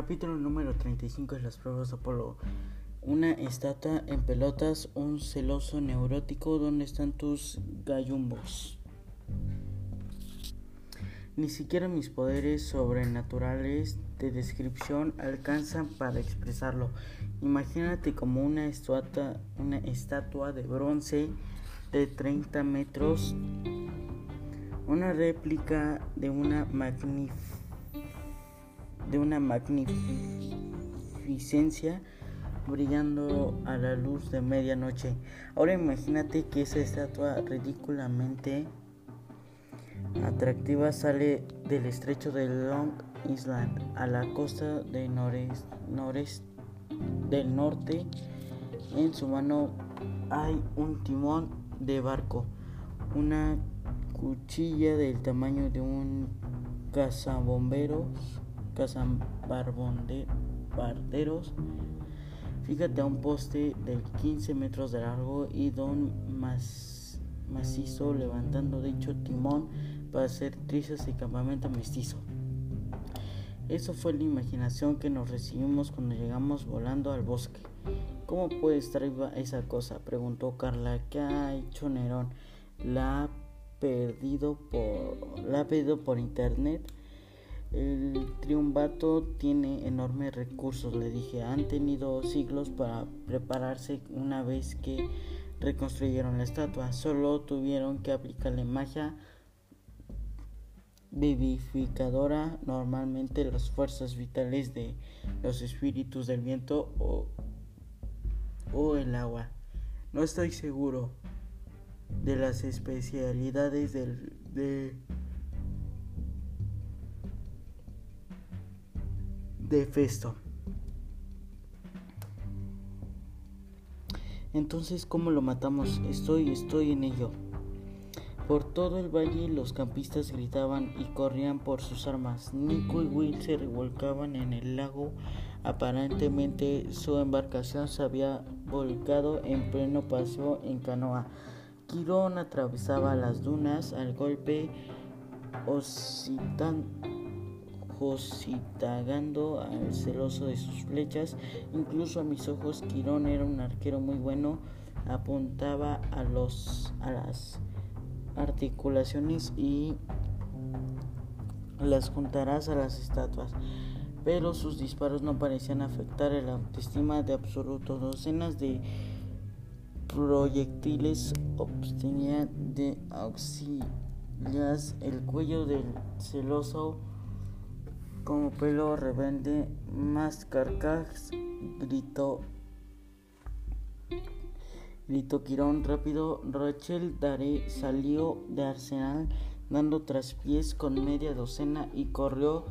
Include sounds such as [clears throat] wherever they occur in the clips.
Capítulo número 35 de las pruebas de Apolo. Una estatua en pelotas, un celoso neurótico, ¿dónde están tus gallumbos? Ni siquiera mis poderes sobrenaturales de descripción alcanzan para expresarlo. Imagínate como una estatua, una estatua de bronce de 30 metros, una réplica de una magnífica de una magnificencia brillando a la luz de medianoche. Ahora imagínate que esa estatua ridículamente atractiva sale del estrecho de Long Island a la costa de norest, norest, del norte. En su mano hay un timón de barco, una cuchilla del tamaño de un cazabomberos barderos Fíjate a un poste de 15 metros de largo y don macizo levantando dicho timón para hacer trizas y campamento mestizo. Eso fue la imaginación que nos recibimos cuando llegamos volando al bosque. ¿Cómo puede estar esa cosa? preguntó Carla. ¿Qué ha hecho Nerón? ¿La ha perdido por, la ha pedido por internet? El triunvato tiene enormes recursos, le dije. Han tenido siglos para prepararse una vez que reconstruyeron la estatua. Solo tuvieron que aplicarle magia vivificadora, normalmente las fuerzas vitales de los espíritus del viento o, o el agua. No estoy seguro de las especialidades del, de de Festo. Entonces, ¿cómo lo matamos? Estoy, estoy en ello. Por todo el valle los campistas gritaban y corrían por sus armas. Nico y Will se revolcaban en el lago. Aparentemente su embarcación se había volcado en pleno paseo en canoa. Quirón atravesaba las dunas al golpe oscilante jositagando al celoso de sus flechas. Incluso a mis ojos, Quirón era un arquero muy bueno. Apuntaba a, los, a las articulaciones y las juntarás a las estatuas. Pero sus disparos no parecían afectar el autoestima de absoluto. Docenas de proyectiles obtenían de auxilias el cuello del celoso como pelo rebelde, más carcaj, gritó. Gritó Quirón rápido. Rachel Daré salió de Arsenal dando traspiés con media docena y corrió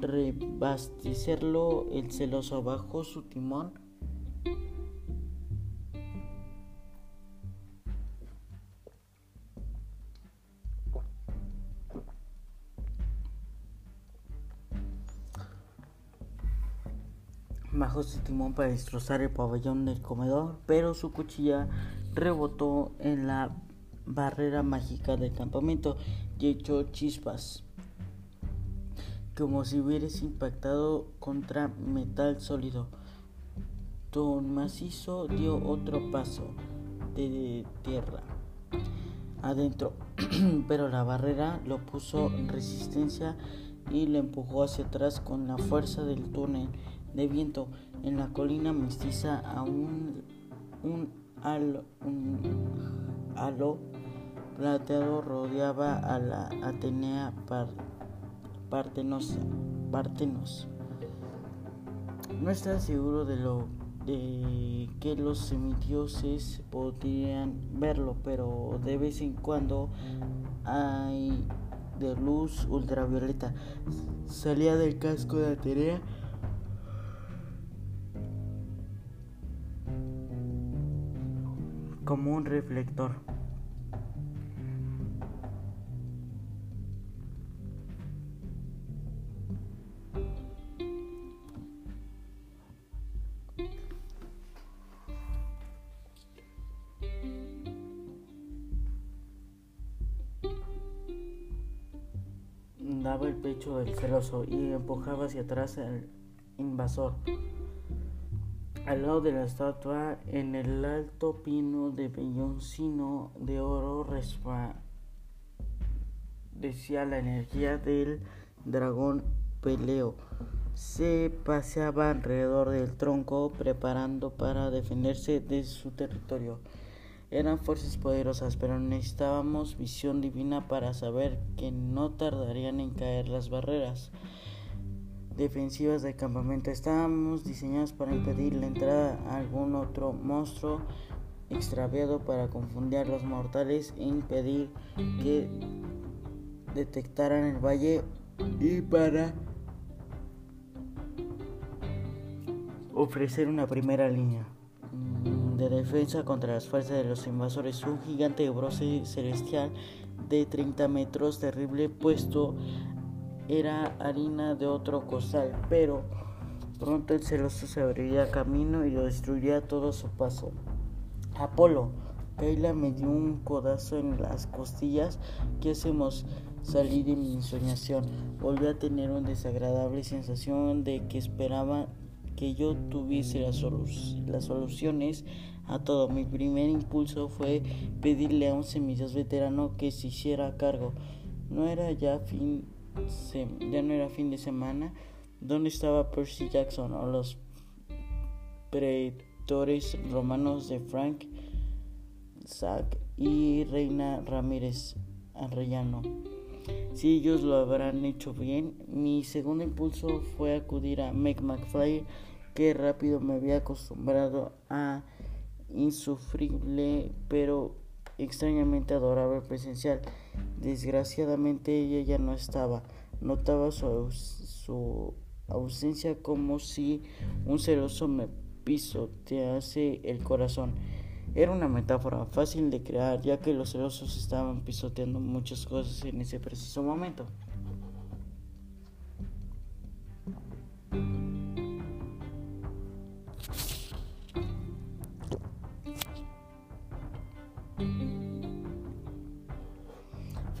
rebastecerlo el celoso bajo su timón bajó timón para destrozar el pabellón del comedor, pero su cuchilla rebotó en la barrera mágica del campamento y echó chispas, como si hubieras impactado contra metal sólido. Don Macizo dio otro paso de tierra adentro, [clears throat] pero la barrera lo puso en resistencia y le empujó hacia atrás con la fuerza del túnel de viento. En la colina mestiza a un, un, halo, un plateado rodeaba a la Atenea par, Partenos. No está seguro de lo de que los semidioses podrían verlo, pero de vez en cuando hay de luz ultravioleta. Salía del casco de Atenea como un reflector. Daba el pecho del celoso y empujaba hacia atrás el invasor. Al lado de la estatua, en el alto pino de velloncino de oro, decía la energía del dragón Peleo. Se paseaba alrededor del tronco preparando para defenderse de su territorio. Eran fuerzas poderosas, pero necesitábamos visión divina para saber que no tardarían en caer las barreras defensivas del campamento. Estábamos diseñados para impedir la entrada a algún otro monstruo extraviado para confundir a los mortales e impedir que detectaran el valle y para ofrecer una primera línea mm, de defensa contra las fuerzas de los invasores. Un gigante de bronce celestial de 30 metros, terrible, puesto era harina de otro costal, pero pronto el celoso se abriría camino y lo destruiría todo su paso. Apolo, Keila me dio un codazo en las costillas. ¿Qué hacemos? Salí de mi ensoñación. Volví a tener una desagradable sensación de que esperaba que yo tuviese las, las soluciones a todo. Mi primer impulso fue pedirle a un semillas veterano que se hiciera cargo. No era ya fin ya no era fin de semana, ¿dónde estaba Percy Jackson o los pretores romanos de Frank Zack y Reina Ramírez Arrellano? Si ellos lo habrán hecho bien, mi segundo impulso fue acudir a Meg McFly, que rápido me había acostumbrado a insufrible pero extrañamente adorable presencial. Desgraciadamente ella ya no estaba. Notaba su, su ausencia como si un celoso me pisotease el corazón. Era una metáfora fácil de crear, ya que los celosos estaban pisoteando muchas cosas en ese preciso momento.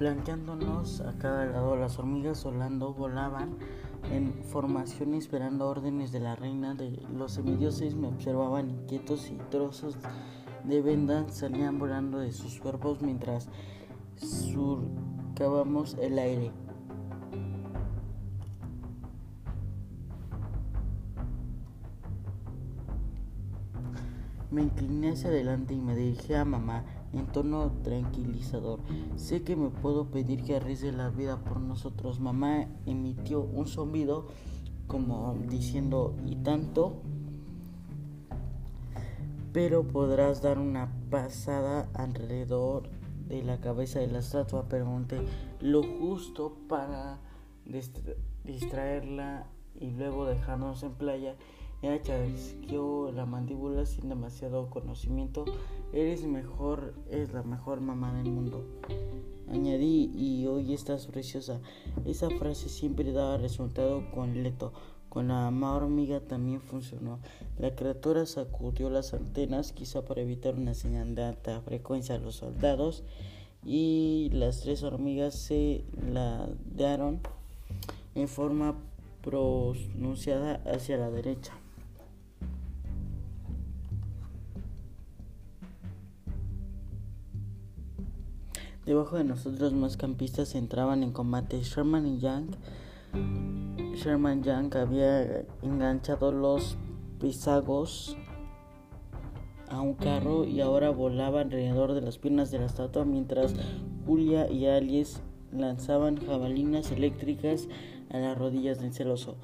Flanqueándonos a cada lado, las hormigas volando volaban en formación esperando órdenes de la reina. De los semidioses me observaban inquietos y trozos de venda salían volando de sus cuerpos mientras surcábamos el aire. Me incliné hacia adelante y me dirigí a mamá en tono tranquilizador. Sé que me puedo pedir que arriesgue la vida por nosotros. Mamá emitió un zumbido como diciendo y tanto. Pero podrás dar una pasada alrededor de la cabeza de la estatua. Pregunté lo justo para distraerla y luego dejarnos en playa ella chasqueó la mandíbula sin demasiado conocimiento. Eres mejor, es la mejor mamá del mundo. Añadí, y hoy estás preciosa. Esa frase siempre daba resultado con Leto. Con la mamá hormiga también funcionó. La criatura sacudió las antenas, quizá para evitar una señal de alta frecuencia a los soldados, y las tres hormigas se ladearon en forma pronunciada hacia la derecha. Debajo de nosotros más campistas entraban en combate. Sherman y Young. Sherman Young había enganchado los pisagos a un carro y ahora volaba alrededor de las piernas de la estatua mientras Julia y Alice lanzaban jabalinas eléctricas a las rodillas del celoso.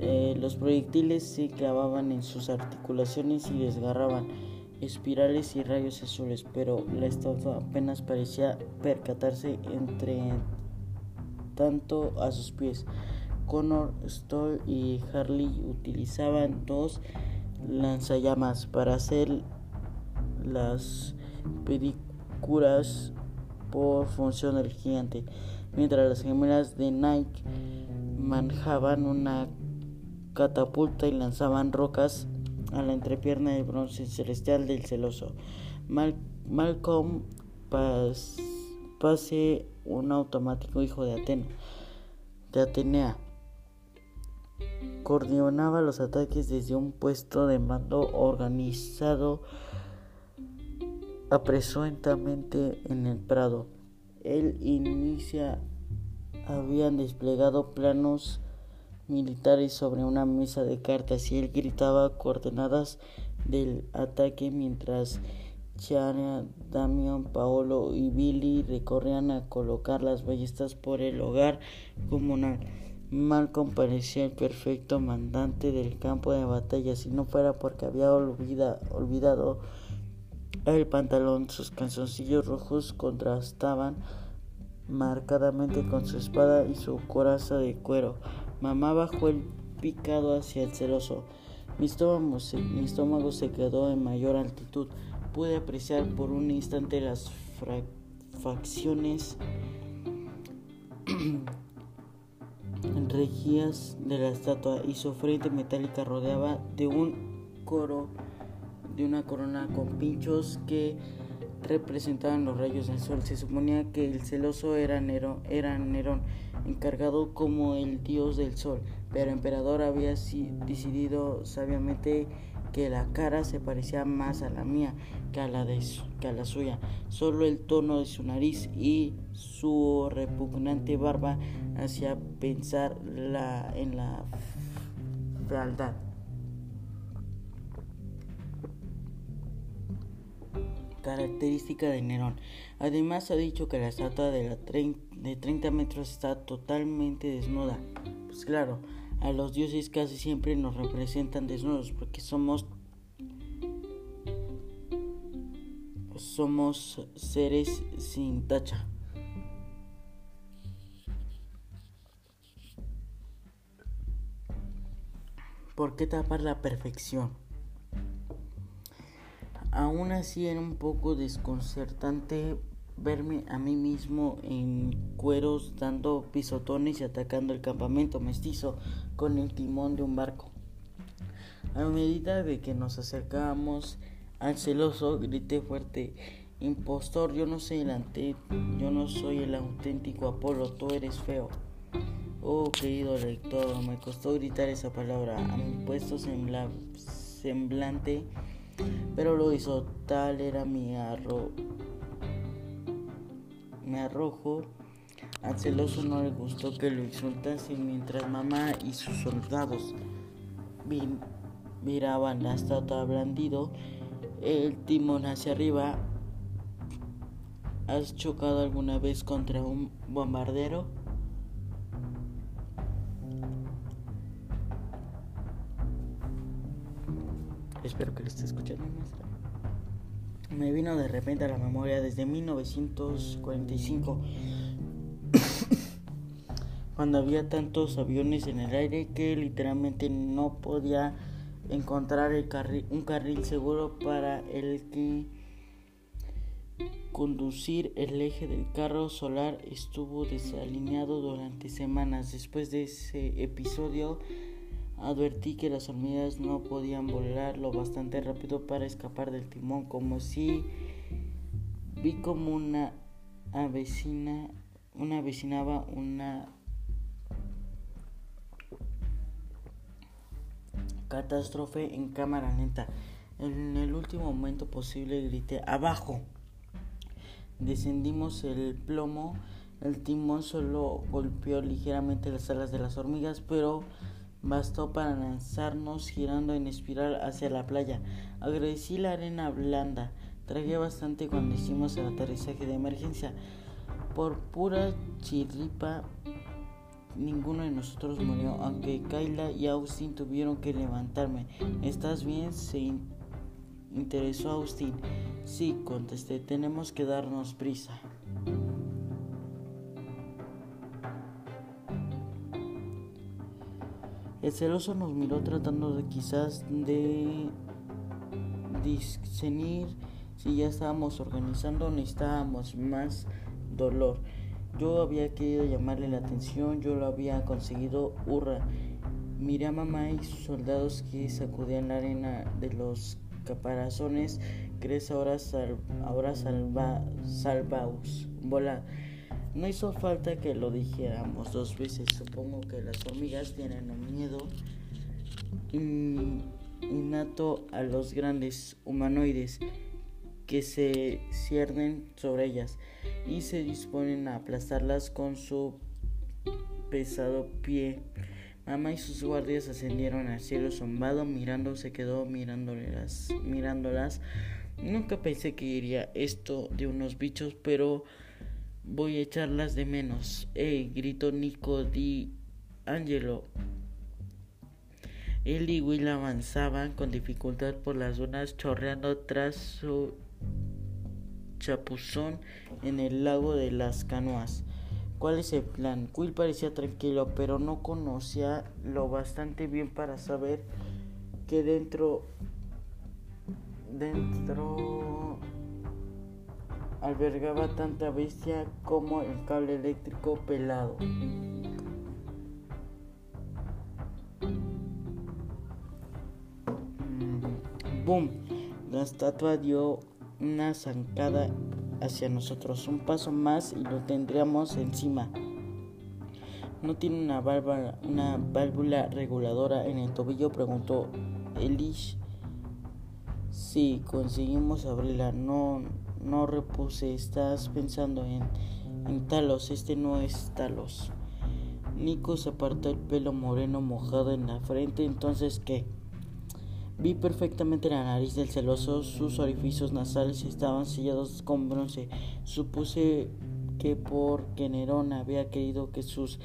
Eh, los proyectiles se clavaban en sus articulaciones y desgarraban espirales y rayos azules, pero la estatua apenas parecía percatarse entre tanto a sus pies. Connor, Stoll y Harley utilizaban dos lanzallamas para hacer las pedicuras por función del gigante, mientras las gemelas de Nike manejaban una catapulta y lanzaban rocas a la entrepierna de bronce celestial del celoso. Malcolm pase un automático hijo de Atena, de Atenea. coordinaba los ataques desde un puesto de mando organizado apresuentamente en el Prado. Él inicia habían desplegado planos militares sobre una mesa de cartas y él gritaba coordenadas del ataque mientras Chiara, Damian, Paolo y Billy recorrían a colocar las ballestas por el hogar comunal. Malcolm parecía el perfecto mandante del campo de batalla, si no fuera porque había olvidado el pantalón. Sus calzoncillos rojos contrastaban marcadamente con su espada y su coraza de cuero. Mamá bajó el picado hacia el celoso. Mi estómago, se, mi estómago se quedó en mayor altitud. Pude apreciar por un instante las facciones [clears throat] regías de la estatua y su frente metálica rodeaba de un coro de una corona con pinchos que representaban los rayos del sol. Se suponía que el celoso era Nerón, era Nerón, encargado como el dios del sol, pero el emperador había decidido sabiamente que la cara se parecía más a la mía que a la, que a la suya. Solo el tono de su nariz y su repugnante barba hacía pensar la, en la fealdad. característica de Nerón. Además ha dicho que la estatua de, la de 30 metros está totalmente desnuda. Pues claro, a los dioses casi siempre nos representan desnudos porque somos somos seres sin tacha. ¿Por qué tapar la perfección? Aún así era un poco desconcertante verme a mí mismo en cueros dando pisotones y atacando el campamento mestizo con el timón de un barco. A medida de que nos acercábamos al celoso, grité fuerte, impostor, yo no soy el yo no soy el auténtico Apolo, tú eres feo. Oh, querido lector, me costó gritar esa palabra a mi puesto semblante pero lo hizo tal era mi arro me arrojo al celoso no le gustó que lo insultasen mientras mamá y sus soldados miraban la estatua blandido el timón hacia arriba ¿Has chocado alguna vez contra un bombardero? Espero que lo esté escuchando, Me vino de repente a la memoria desde 1945, [coughs] cuando había tantos aviones en el aire que literalmente no podía encontrar el un carril seguro para el que conducir el eje del carro solar estuvo desalineado durante semanas. Después de ese episodio, Advertí que las hormigas no podían volar lo bastante rápido para escapar del timón, como si vi como una avecina, una avecinaba una catástrofe en cámara lenta. En el último momento posible grité abajo. Descendimos el plomo, el timón solo golpeó ligeramente las alas de las hormigas, pero bastó para lanzarnos girando en espiral hacia la playa. Agradecí la arena blanda. Tragué bastante cuando hicimos el aterrizaje de emergencia. Por pura chirripa, ninguno de nosotros murió, aunque Kayla y Austin tuvieron que levantarme. ¿Estás bien? Se interesó Austin. Sí, contesté, tenemos que darnos prisa. El celoso nos miró tratando de quizás de discernir si ya estábamos organizando necesitábamos más dolor. Yo había querido llamarle la atención, yo lo había conseguido, hurra. Miré a mamá y sus soldados que sacudían la arena de los caparazones. ¿Crees ahora, ahora salva, salvaos? Vola. No hizo falta que lo dijéramos dos veces. Supongo que las hormigas tienen un miedo innato a los grandes humanoides que se ciernen sobre ellas y se disponen a aplastarlas con su pesado pie. Mamá y sus guardias ascendieron al cielo zumbado, mirando, se quedó mirándolas, mirándolas. Nunca pensé que iría esto de unos bichos, pero voy a echarlas de menos. Gritó Nico Di Angelo. Él y Will avanzaban con dificultad por las zonas chorreando tras su chapuzón en el lago de las canoas. ¿Cuál es el plan? Will parecía tranquilo, pero no conocía lo bastante bien para saber que dentro dentro albergaba tanta bestia como el cable eléctrico pelado. Mm, ¡Boom! La estatua dio una zancada hacia nosotros. Un paso más y lo tendríamos encima. ¿No tiene una válvula, reguladora en el tobillo? Preguntó Elish. Sí, conseguimos abrirla. No, no repuse. Estás pensando en, Talos. Este no es Talos. Nico se apartó el pelo moreno mojado en la frente. Entonces, ¿qué? Vi perfectamente la nariz del celoso, sus orificios nasales estaban sellados con bronce. Supuse que porque Nerón había querido que sus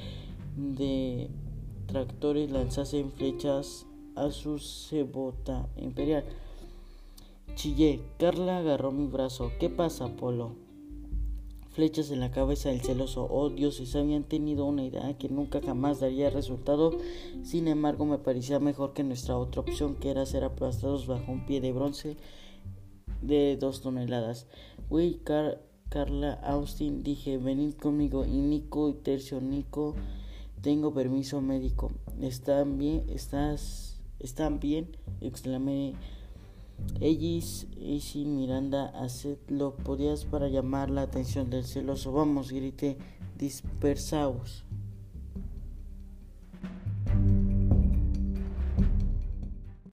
detractores lanzasen flechas a su cebota imperial. Chillé. Carla agarró mi brazo. ¿Qué pasa, Polo? flechas en la cabeza del celoso. Oh dioses, habían tenido una idea que nunca jamás daría resultado. Sin embargo, me parecía mejor que nuestra otra opción, que era ser aplastados bajo un pie de bronce de dos toneladas. Will, Carla, Austin, dije, venid conmigo. Y Nico y Tercio, Nico, tengo permiso médico. ¿Están bien? ¿Estás? ¿Están bien? exclamé Ellis y sin Miranda, hacedlo podías para llamar la atención del celoso. Vamos, grité, dispersaos.